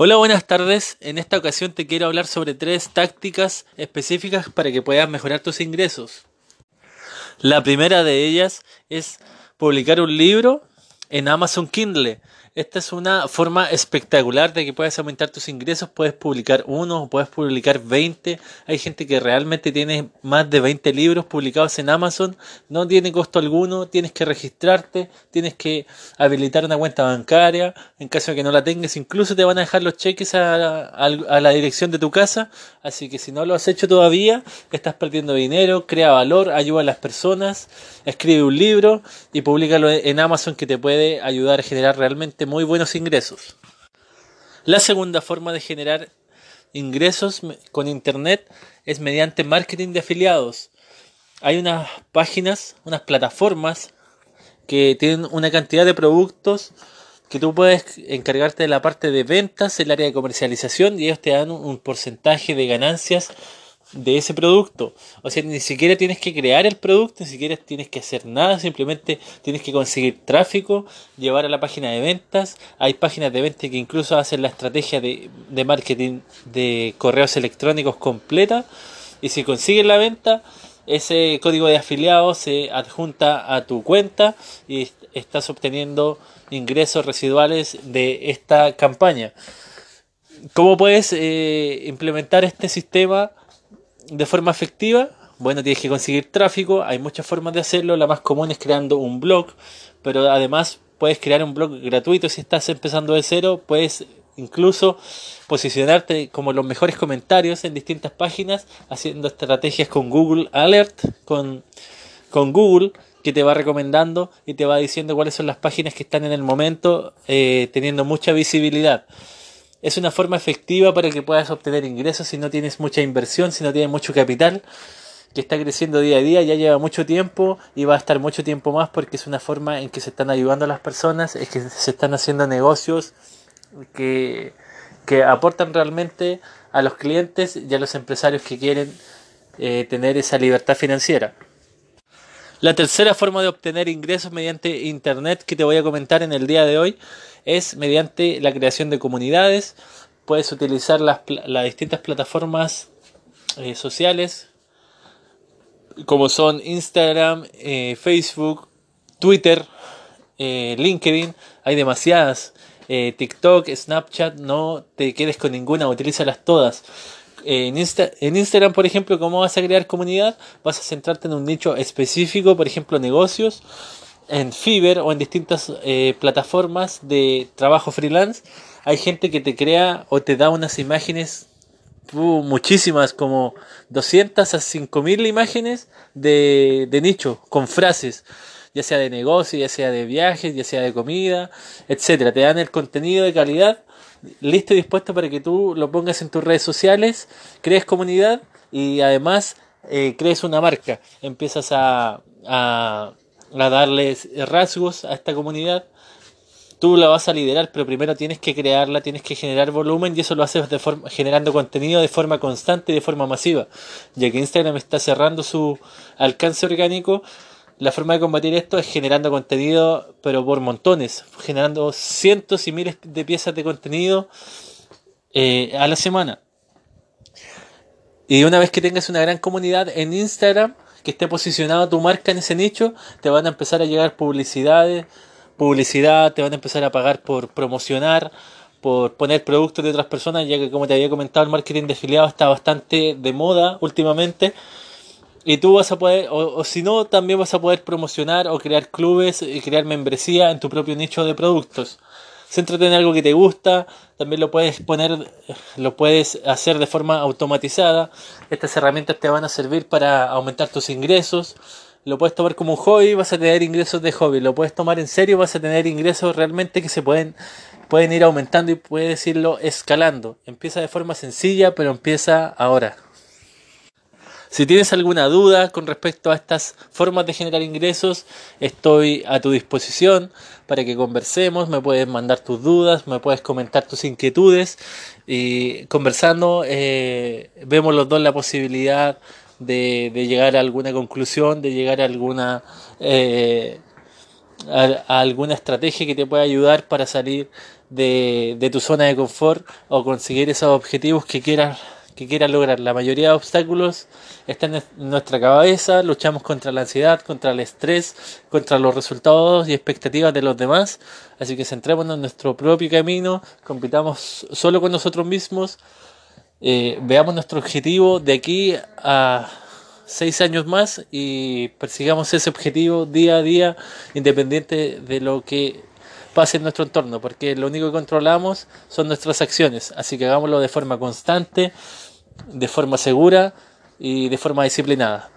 Hola, buenas tardes. En esta ocasión te quiero hablar sobre tres tácticas específicas para que puedas mejorar tus ingresos. La primera de ellas es publicar un libro en Amazon Kindle. Esta es una forma espectacular de que puedas aumentar tus ingresos. Puedes publicar uno puedes publicar 20. Hay gente que realmente tiene más de 20 libros publicados en Amazon. No tiene costo alguno. Tienes que registrarte. Tienes que habilitar una cuenta bancaria. En caso de que no la tengas, incluso te van a dejar los cheques a, a la dirección de tu casa. Así que si no lo has hecho todavía, estás perdiendo dinero. Crea valor, ayuda a las personas. Escribe un libro y públicalo en Amazon que te puede ayudar a generar realmente muy buenos ingresos. La segunda forma de generar ingresos con Internet es mediante marketing de afiliados. Hay unas páginas, unas plataformas que tienen una cantidad de productos que tú puedes encargarte de la parte de ventas, el área de comercialización y ellos te dan un porcentaje de ganancias de ese producto. O sea, ni siquiera tienes que crear el producto, ni siquiera tienes que hacer nada, simplemente tienes que conseguir tráfico, llevar a la página de ventas. Hay páginas de ventas que incluso hacen la estrategia de, de marketing de correos electrónicos completa. Y si consigues la venta, ese código de afiliado se adjunta a tu cuenta y estás obteniendo ingresos residuales de esta campaña. ¿Cómo puedes eh, implementar este sistema? De forma efectiva, bueno, tienes que conseguir tráfico, hay muchas formas de hacerlo, la más común es creando un blog, pero además puedes crear un blog gratuito si estás empezando de cero, puedes incluso posicionarte como los mejores comentarios en distintas páginas, haciendo estrategias con Google Alert, con, con Google, que te va recomendando y te va diciendo cuáles son las páginas que están en el momento eh, teniendo mucha visibilidad es una forma efectiva para que puedas obtener ingresos si no tienes mucha inversión, si no tienes mucho capital, que está creciendo día a día, ya lleva mucho tiempo y va a estar mucho tiempo más porque es una forma en que se están ayudando a las personas, es que se están haciendo negocios que, que aportan realmente a los clientes y a los empresarios que quieren eh, tener esa libertad financiera. La tercera forma de obtener ingresos mediante Internet que te voy a comentar en el día de hoy es mediante la creación de comunidades. Puedes utilizar las, distintas plataformas eh, sociales como son Instagram, eh, Facebook, Twitter, eh, LinkedIn. Hay demasiadas. TikTok, Snapchat, no te quedes con ninguna, utilízalas todas. En, en, Instagram, por ejemplo, ¿cómo vas a crear comunidad? Vas a centrarte en un nicho específico, por ejemplo, negocios en Fiverr o en distintas eh, plataformas de trabajo freelance, hay gente que te crea o te da unas imágenes, muchísimas, como 200 a 5000 imágenes de, de nicho, con frases, ya sea de negocio, ya sea de viajes, ya sea de comida, etcétera. Te dan el contenido de calidad listo y dispuesto para que tú lo pongas en tus redes sociales, crees comunidad y además eh, crees una marca. Empiezas a, a a darles rasgos a esta comunidad. Tú la vas a liderar, pero primero tienes que crearla, tienes que generar volumen y eso lo haces de forma, generando contenido de forma constante y de forma masiva. Ya que Instagram está cerrando su alcance orgánico, la forma de combatir esto es generando contenido, pero por montones, generando cientos y miles de piezas de contenido eh, a la semana. Y una vez que tengas una gran comunidad en Instagram, que esté posicionada tu marca en ese nicho, te van a empezar a llegar publicidades, publicidad, te van a empezar a pagar por promocionar, por poner productos de otras personas, ya que como te había comentado, el marketing de afiliados está bastante de moda últimamente. Y tú vas a poder, o, o si no, también vas a poder promocionar o crear clubes y crear membresía en tu propio nicho de productos. Céntrate en algo que te gusta, también lo puedes poner, lo puedes hacer de forma automatizada. Estas herramientas te van a servir para aumentar tus ingresos. Lo puedes tomar como un hobby, vas a tener ingresos de hobby. Lo puedes tomar en serio, vas a tener ingresos realmente que se pueden, pueden ir aumentando y puedes irlo escalando. Empieza de forma sencilla, pero empieza ahora. Si tienes alguna duda con respecto a estas formas de generar ingresos, estoy a tu disposición para que conversemos, me puedes mandar tus dudas, me puedes comentar tus inquietudes y conversando eh, vemos los dos la posibilidad de, llegar a alguna conclusión, de llegar a alguna, eh, a alguna estrategia que te pueda ayudar para salir de, de tu zona de confort o conseguir esos objetivos que quieras que quieras lograr. La mayoría de obstáculos están en nuestra cabeza, luchamos contra la ansiedad, contra el estrés, contra los resultados y expectativas de los demás. Así que centrémonos en nuestro propio camino, compitamos solo con nosotros mismos, eh, veamos nuestro objetivo de aquí a seis años más y persigamos ese objetivo día a día, independiente de lo que pase en nuestro entorno, porque lo único que controlamos son nuestras acciones, así que hagámoslo de forma constante, de forma segura y de forma disciplinada.